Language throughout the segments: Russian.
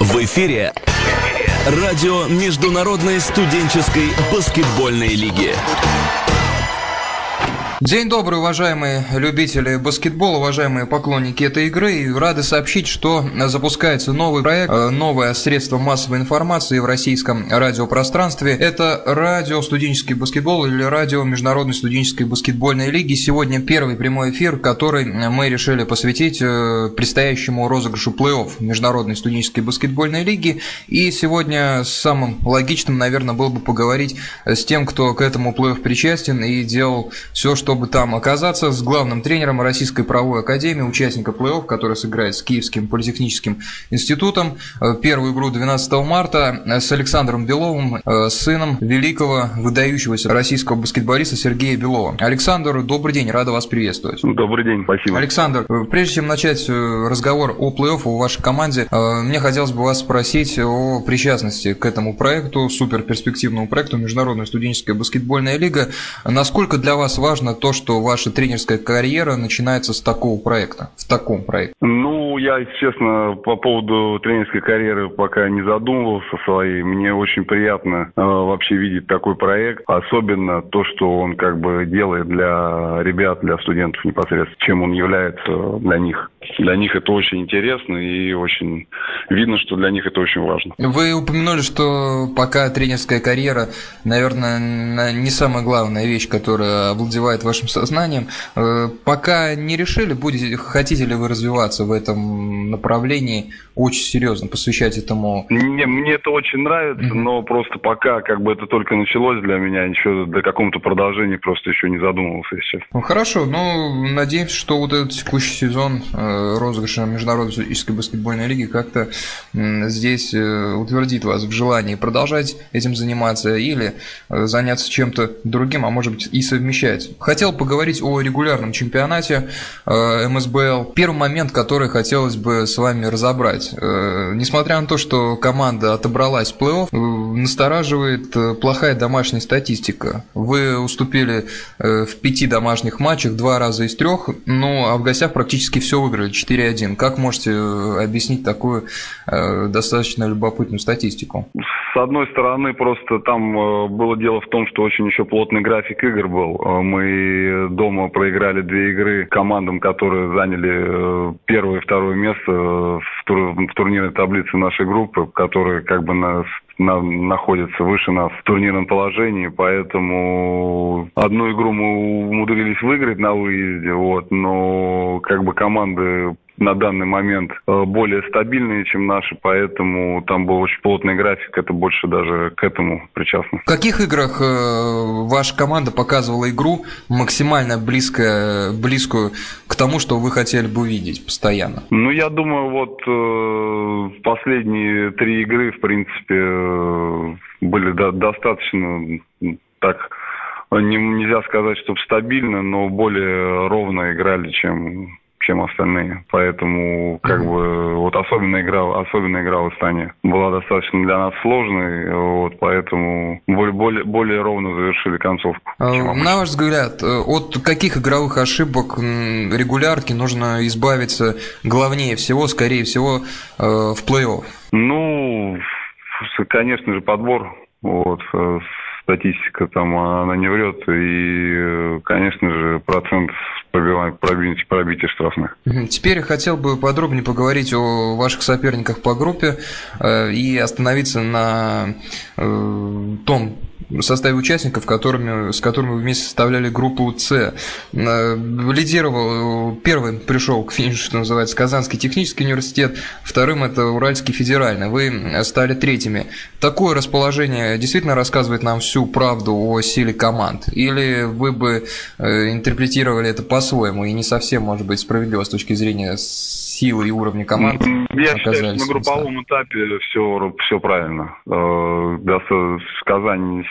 В эфире радио Международной студенческой баскетбольной лиги. День добрый, уважаемые любители баскетбола, уважаемые поклонники этой игры. И рады сообщить, что запускается новый проект, э, новое средство массовой информации в российском радиопространстве. Это радио студенческий баскетбол или радио Международной студенческой баскетбольной лиги. Сегодня первый прямой эфир, который мы решили посвятить э, предстоящему розыгрышу плей-офф Международной студенческой баскетбольной лиги. И сегодня самым логичным, наверное, было бы поговорить с тем, кто к этому плей-офф причастен и делал все, что чтобы там оказаться с главным тренером Российской правовой академии, участника плей-офф, который сыграет с Киевским политехническим институтом. Э, первую игру 12 марта с Александром Беловым, э, сыном великого, выдающегося российского баскетболиста Сергея Белова. Александр, добрый день, рада вас приветствовать. Добрый день, спасибо. Александр, э, прежде чем начать разговор о плей-офф у вашей команде, мне хотелось бы вас спросить о причастности к этому проекту, супер перспективному проекту Международная студенческая баскетбольная лига. Насколько для вас важно то, что ваша тренерская карьера начинается с такого проекта, в таком проекте? Ну, я, честно, по поводу тренерской карьеры пока не задумывался своей. Мне очень приятно э, вообще видеть такой проект, особенно то, что он как бы делает для ребят, для студентов непосредственно, чем он является для них. Для них это очень интересно и очень видно, что для них это очень важно. Вы упомянули, что пока тренерская карьера, наверное, не самая главная вещь, которая овладевает вашим сознанием. Э, пока не решили, будете, хотите ли вы развиваться в этом направлении очень серьезно, посвящать этому? Не, мне это очень нравится, mm-hmm. но просто пока как бы это только началось для меня, еще до какого-то продолжения просто еще не задумывался сейчас. Ну хорошо, ну надеемся, что вот этот текущий сезон э, розыгрыша Международной студенческой баскетбольной лиги как-то здесь э, утвердит вас в желании продолжать этим заниматься или заняться чем-то другим, а может быть и совмещать. Хотел поговорить о регулярном чемпионате э, МСБЛ. Первый момент, который хотелось бы с вами разобрать. Э, несмотря на то, что команда отобралась в плей-офф, э, настораживает плохая домашняя статистика. Вы уступили в пяти домашних матчах два раза из трех, ну а в гостях практически все выиграли 4-1. Как можете объяснить такую достаточно любопытную статистику? С одной стороны, просто там было дело в том, что очень еще плотный график игр был. Мы дома проиграли две игры командам, которые заняли э, первое и второе место в, тур, в турнирной таблице нашей группы, которые как бы нас на, находятся выше нас в турнирном положении, поэтому одну игру мы умудрились выиграть на выезде, вот, но как бы команды на данный момент э, более стабильные, чем наши, поэтому там был очень плотный график, это больше даже к этому причастно. В каких играх э, ваша команда показывала игру максимально близко, близкую к тому, что вы хотели бы увидеть постоянно? Ну, я думаю, вот э, последние три игры, в принципе, были до, достаточно так не, нельзя сказать, чтобы стабильно, но более ровно играли, чем чем остальные. Поэтому, как бы, вот особенно игра, особенно игра в Астане была достаточно для нас сложной, вот, поэтому более, более, более ровно завершили концовку. А, на ваш взгляд, э, от каких игровых ошибок регулярки нужно избавиться главнее всего, скорее всего, э, в плей-офф? Ну, конечно же, подбор. Вот, э, статистика там, она не врет. И, конечно же, процент пробития, пробития штрафных. Теперь хотел бы подробнее поговорить о ваших соперниках по группе э, и остановиться на э, том составе участников, которыми, с которыми вы вместе составляли группу С. Э, лидировал, первым пришел к финишу, что называется, Казанский технический университет, вторым это Уральский федеральный. Вы стали третьими. Такое расположение действительно рассказывает нам всю правду о силе команд? Или вы бы интерпретировали это по-своему и не совсем, может быть, справедливо с точки зрения силы и уровня команд Я считаю, что на групповом этапе все, все правильно. Э, Казань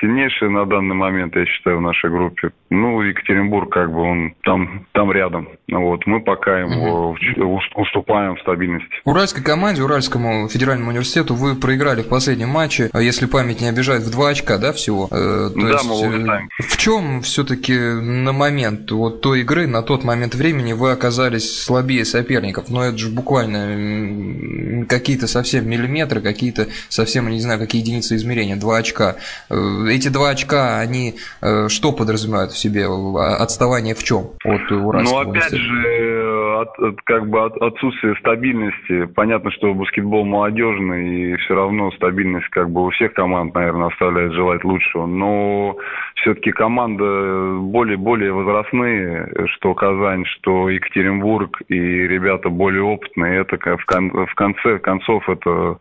сильнейшая на данный момент, я считаю, в нашей группе. Ну, Екатеринбург, как бы, он там, там рядом. Вот, мы пока ему угу. уступаем в стабильности. Уральской команде, Уральскому федеральному университету вы проиграли в последнем матче, а если память не обижает, в два очка, да, всего? Э, то да, есть, мы улетаем. В чем все-таки на момент вот той игры, на тот момент времени вы оказались слабее соперника? Соперников, но это же буквально какие-то совсем миллиметры, какие-то совсем, не знаю, какие единицы измерения, два очка. Э, эти два очка, они э, что подразумевают в себе? Отставание в чем от Уральского Ну, опять же, от, от, как бы от, отсутствие стабильности. Понятно, что баскетбол молодежный, и все равно стабильность как бы у всех команд, наверное, оставляет желать лучшего. Но все-таки команда более-более возрастные, что Казань, что Екатеринбург, и ребята более опытные. Это в, кон, в конце концов это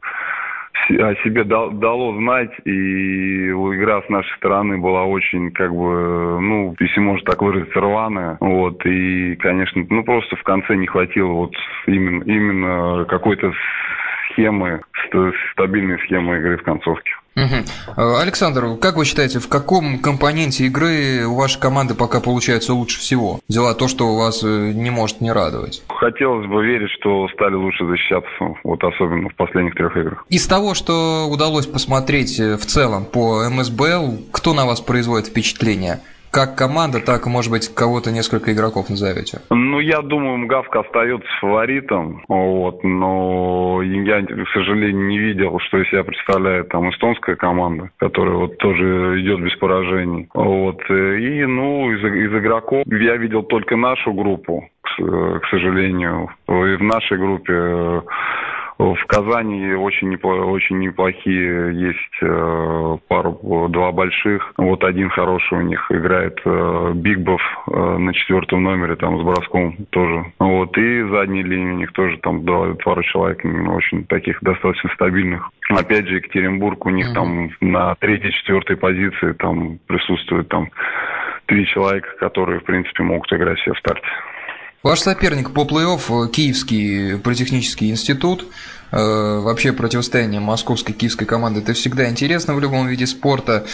о себе дало знать, и игра с нашей стороны была очень, как бы, ну, если можно так выразиться, рваная. Вот, и, конечно, ну, просто в конце не хватило вот именно, именно какой-то схемы, стабильной схемы игры в концовке. Угу. Александр, как вы считаете, в каком компоненте игры у вашей команды пока получается лучше всего? Дела то, что вас э, не может не радовать. Хотелось бы верить, что стали лучше защищаться, вот особенно в последних трех играх. Из того, что удалось посмотреть э, в целом по МСБЛ, кто на вас производит впечатление? Как команда, так может быть, кого-то несколько игроков назовете? Ну, я думаю, Мгавка остается фаворитом, вот, но я, к сожалению, не видел, что из себя представляет там эстонская команда, которая вот тоже идет без поражений. Вот, и, ну, из, из игроков я видел только нашу группу, к, к сожалению. И в нашей группе в Казани очень, непло, очень неплохие есть э, пару, два больших. Вот один хороший у них играет э, Бигбов э, на четвертом номере, там с броском тоже. Вот, и задней линии у них тоже там два, пару человек, очень таких достаточно стабильных. Опять же, Екатеринбург у них mm-hmm. там на третьей, четвертой позиции там присутствует там три человека, которые, в принципе, могут играть все в старте. Ваш соперник по плей-офф – Киевский политехнический институт. Э, вообще противостояние московской киевской команды это всегда интересно в любом виде спорта.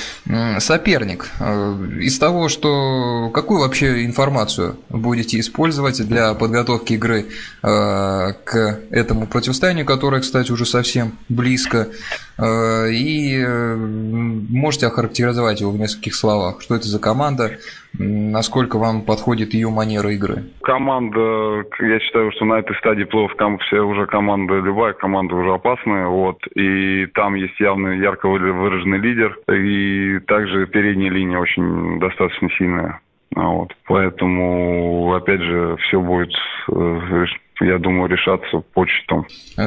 Соперник. Э, из того, что какую вообще информацию будете использовать для подготовки игры э, к этому противостоянию, которое, кстати, уже совсем близко, и можете охарактеризовать его в нескольких словах. Что это за команда, насколько вам подходит ее манера игры? Команда, я считаю, что на этой стадии плей все уже команда любая команда уже опасная, вот, и там есть явный, ярко выраженный лидер, и также передняя линия очень достаточно сильная. Вот. Поэтому, опять же, все будет э, я думаю, решаться по счетам. Э,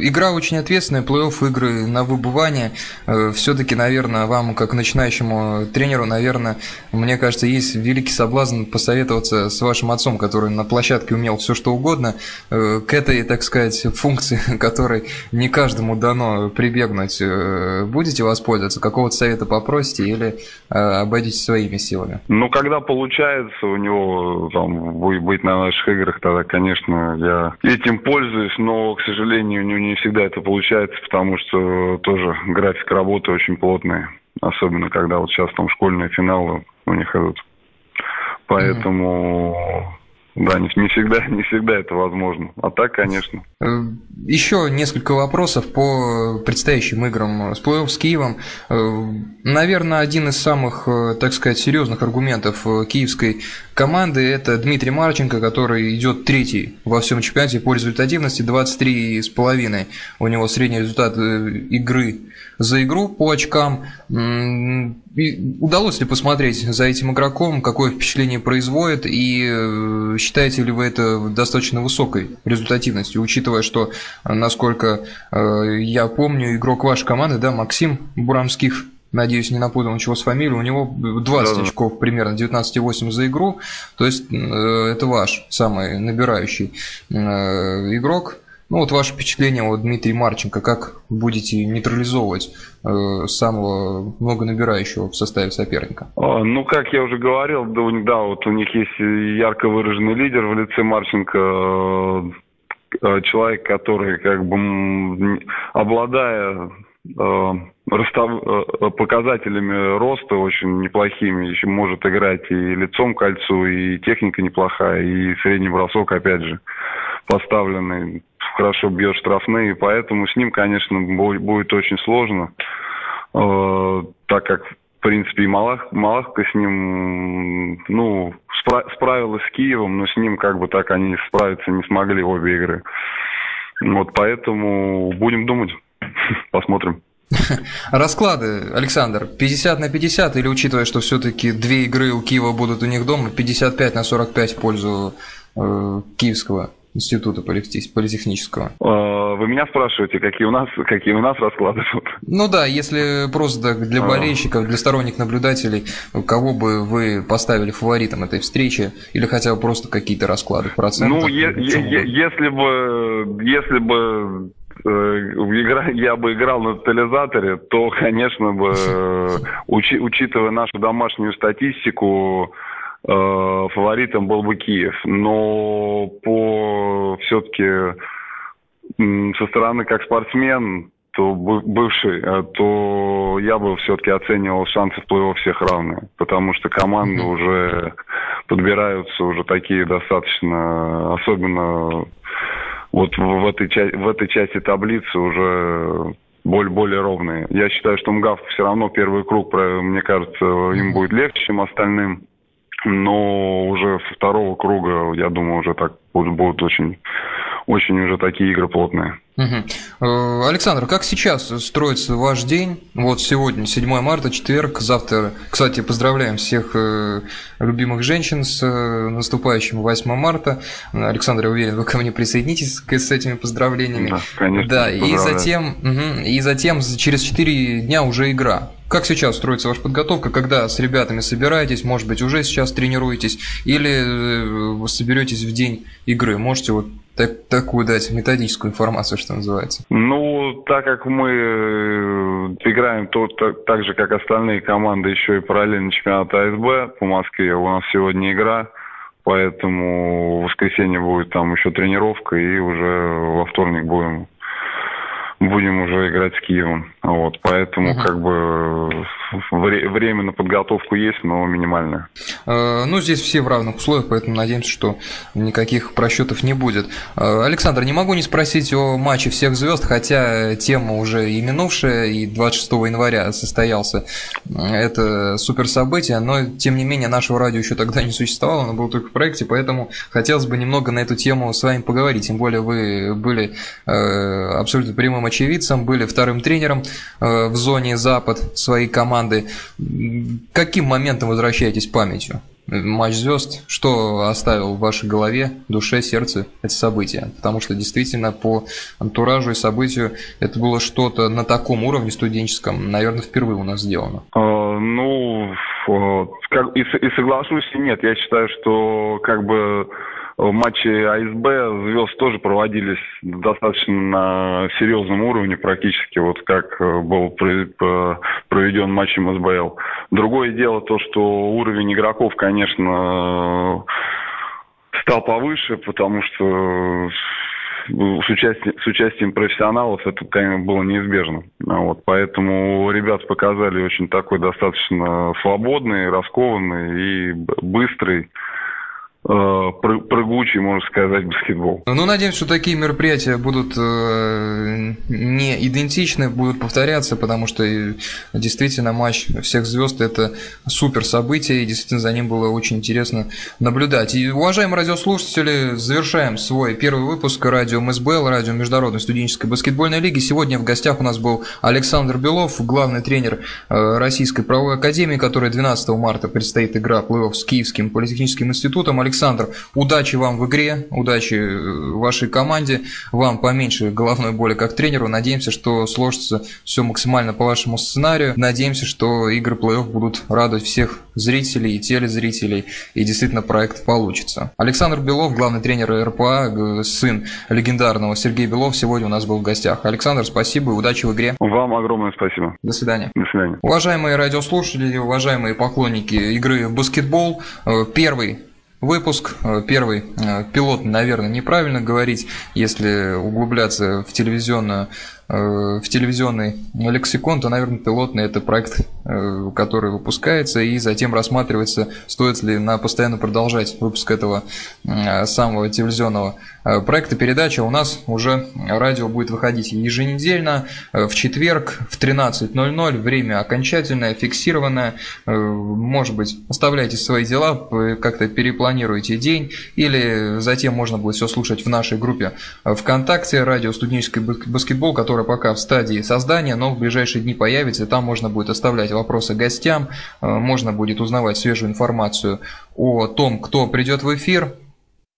игра очень ответственная, плей-офф игры на выбывание. Э, Все-таки, наверное, вам, как начинающему тренеру, наверное, мне кажется, есть великий соблазн посоветоваться с вашим отцом, который на площадке умел все что угодно, э, к этой, так сказать, функции, которой не каждому дано прибегнуть. Будете воспользоваться? Какого-то совета попросите или обойдитесь своими силами? Ну, когда получается у него там, быть на наших играх, тогда, конечно, я этим пользуюсь, но, к сожалению, не, не всегда это получается, потому что тоже график работы очень плотный, особенно когда вот сейчас там школьные финалы у них идут. Поэтому да, не, не, всегда, не всегда это возможно. А так, конечно. Э, Еще несколько вопросов по предстоящим играм с плей с Киевом. Э, наверное, один из самых, э, так сказать, серьезных аргументов киевской команды – это Дмитрий Марченко, который идет третий во всем чемпионате по результативности 23,5. У него средний результат игры за игру по очкам. Удалось ли посмотреть за этим игроком, какое впечатление производит, и э, считаете ли вы это достаточно высокой результативностью, учитывая, что, насколько э, я помню, игрок вашей команды, да, Максим Бурамских, надеюсь, не напутал ничего с фамилией, у него 20 да, очков примерно, 19,8 за игру, то есть э, это ваш самый набирающий игрок. Ну вот ваше впечатление вот Дмитрий Марченко, как будете нейтрализовывать э, самого много набирающего в составе соперника? А, ну, как я уже говорил, да, да, вот у них есть ярко выраженный лидер в лице Марченко, э, э человек, который как бы обладая э, ростов, э, показателями роста очень неплохими, еще может играть и лицом к кольцу, и техника неплохая, и средний бросок, опять же, поставленный. Хорошо бьет штрафные, поэтому с ним, конечно, будет очень сложно, э, так как в принципе, и Малах, Малахка с ним, ну, спра- справилась с Киевом, но с ним как бы так они справиться не смогли обе игры. Вот поэтому будем думать, посмотрим. Расклады, Александр, 50 на 50 или учитывая, что все-таки две игры у Киева будут у них дома, 55 на 45 в пользу э, киевского института политехнического? А, вы меня спрашиваете, какие у нас, какие у нас расклады тут? Ну да, если просто для а. болельщиков, для сторонних наблюдателей, кого бы вы поставили фаворитом этой встречи, или хотя бы просто какие-то расклады процентов? Ну, е- е- если бы, если бы Э, игра, я бы играл на тотализаторе, то, конечно бы, учи, учитывая нашу домашнюю статистику, э, фаворитом был бы Киев. Но по все-таки со стороны как спортсмен, то бывший, э, то я бы все-таки оценивал шансы в плей-офф всех равные, потому что команды уже подбираются уже такие достаточно, особенно вот в этой, в этой части таблицы уже более, более ровные. Я считаю, что МГАВ все равно первый круг, мне кажется, им будет легче, чем остальным. Но уже со второго круга, я думаю, уже так будут, будут очень, очень уже такие игры плотные. Угу. Александр, как сейчас строится ваш день? Вот сегодня, 7 марта, четверг, завтра. Кстати, поздравляем всех э, любимых женщин с э, наступающим 8 марта. Александр, я уверен, вы ко мне присоединитесь с этими поздравлениями. Да, конечно. Да, и затем, угу, и затем через 4 дня уже игра. Как сейчас строится ваша подготовка, когда с ребятами собираетесь, может быть, уже сейчас тренируетесь, или соберетесь в день игры? Можете вот так, такую дать методическую информацию, что называется? Ну, так как мы э, играем то, так, так же, как остальные команды, еще и параллельно чемпионат АСБ по Москве, у нас сегодня игра, поэтому в воскресенье будет там еще тренировка, и уже во вторник будем будем уже играть с Киевом. Вот, поэтому угу. как бы вре- время на подготовку есть, но минимальное. Э, ну, здесь все в равных условиях, поэтому надеемся, что никаких просчетов не будет. Э, Александр, не могу не спросить о матче всех звезд, хотя тема уже и минувшая, и 26 января состоялся это супер событие, но тем не менее нашего радио еще тогда не существовало, оно было только в проекте, поэтому хотелось бы немного на эту тему с вами поговорить. Тем более вы были э, абсолютно прямым очевидцем, были вторым тренером в зоне Запад своей команды. Каким моментом возвращаетесь памятью? матч звезд, что оставил в вашей голове, душе, сердце эти события? Потому что действительно по антуражу и событию это было что-то на таком уровне студенческом, наверное, впервые у нас сделано. А, ну, и, и соглашусь, и нет. Я считаю, что как бы матчи АСБ звезд тоже проводились достаточно на серьезном уровне, практически вот как э, был проведен матч МСБЛ. Другое дело то, что уровень игроков, конечно, стал повыше, потому что с участием, с участием профессионалов это, конечно, было неизбежно. Вот, поэтому ребят показали очень такой достаточно свободный, раскованный и быстрый Э, прыгучий, можно сказать, баскетбол. Ну, надеемся, что такие мероприятия будут э, не идентичны, будут повторяться, потому что действительно матч всех звезд это супер событие, и действительно за ним было очень интересно наблюдать. И, уважаемые радиослушатели, завершаем свой первый выпуск радио МСБЛ, радио Международной студенческой баскетбольной лиги. Сегодня в гостях у нас был Александр Белов, главный тренер э, Российской правовой академии, которая 12 марта предстоит игра плей-офф с Киевским политехническим институтом. Александр Александр, удачи вам в игре, удачи э, вашей команде, вам поменьше головной боли как тренеру. Надеемся, что сложится все максимально по вашему сценарию. Надеемся, что игры плей-офф будут радовать всех зрителей и телезрителей, и действительно проект получится. Александр Белов, главный тренер РПА, сын легендарного Сергея Белов, сегодня у нас был в гостях. Александр, спасибо и удачи в игре. Вам огромное спасибо. До свидания. До свидания. Уважаемые радиослушатели, уважаемые поклонники игры в баскетбол, э, первый выпуск. Э, первый э, пилот, наверное, неправильно говорить, если углубляться в телевизионную в телевизионный лексикон, то, наверное, пилотный это проект, который выпускается и затем рассматривается, стоит ли на постоянно продолжать выпуск этого самого телевизионного проекта передача. У нас уже радио будет выходить еженедельно в четверг в 13.00. Время окончательное, фиксированное. Может быть, оставляйте свои дела, как-то перепланируйте день или затем можно будет все слушать в нашей группе ВКонтакте «Радио студенческий баскетбол», которая пока в стадии создания, но в ближайшие дни появится. Там можно будет оставлять вопросы гостям, э, можно будет узнавать свежую информацию о том, кто придет в эфир,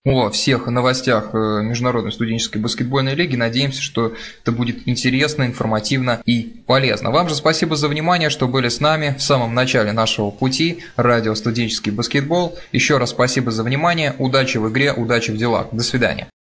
о всех новостях э, Международной студенческой баскетбольной лиги. Надеемся, что это будет интересно, информативно и полезно. Вам же спасибо за внимание, что были с нами в самом начале нашего пути. Радио «Студенческий баскетбол». Еще раз спасибо за внимание. Удачи в игре, удачи в делах. До свидания.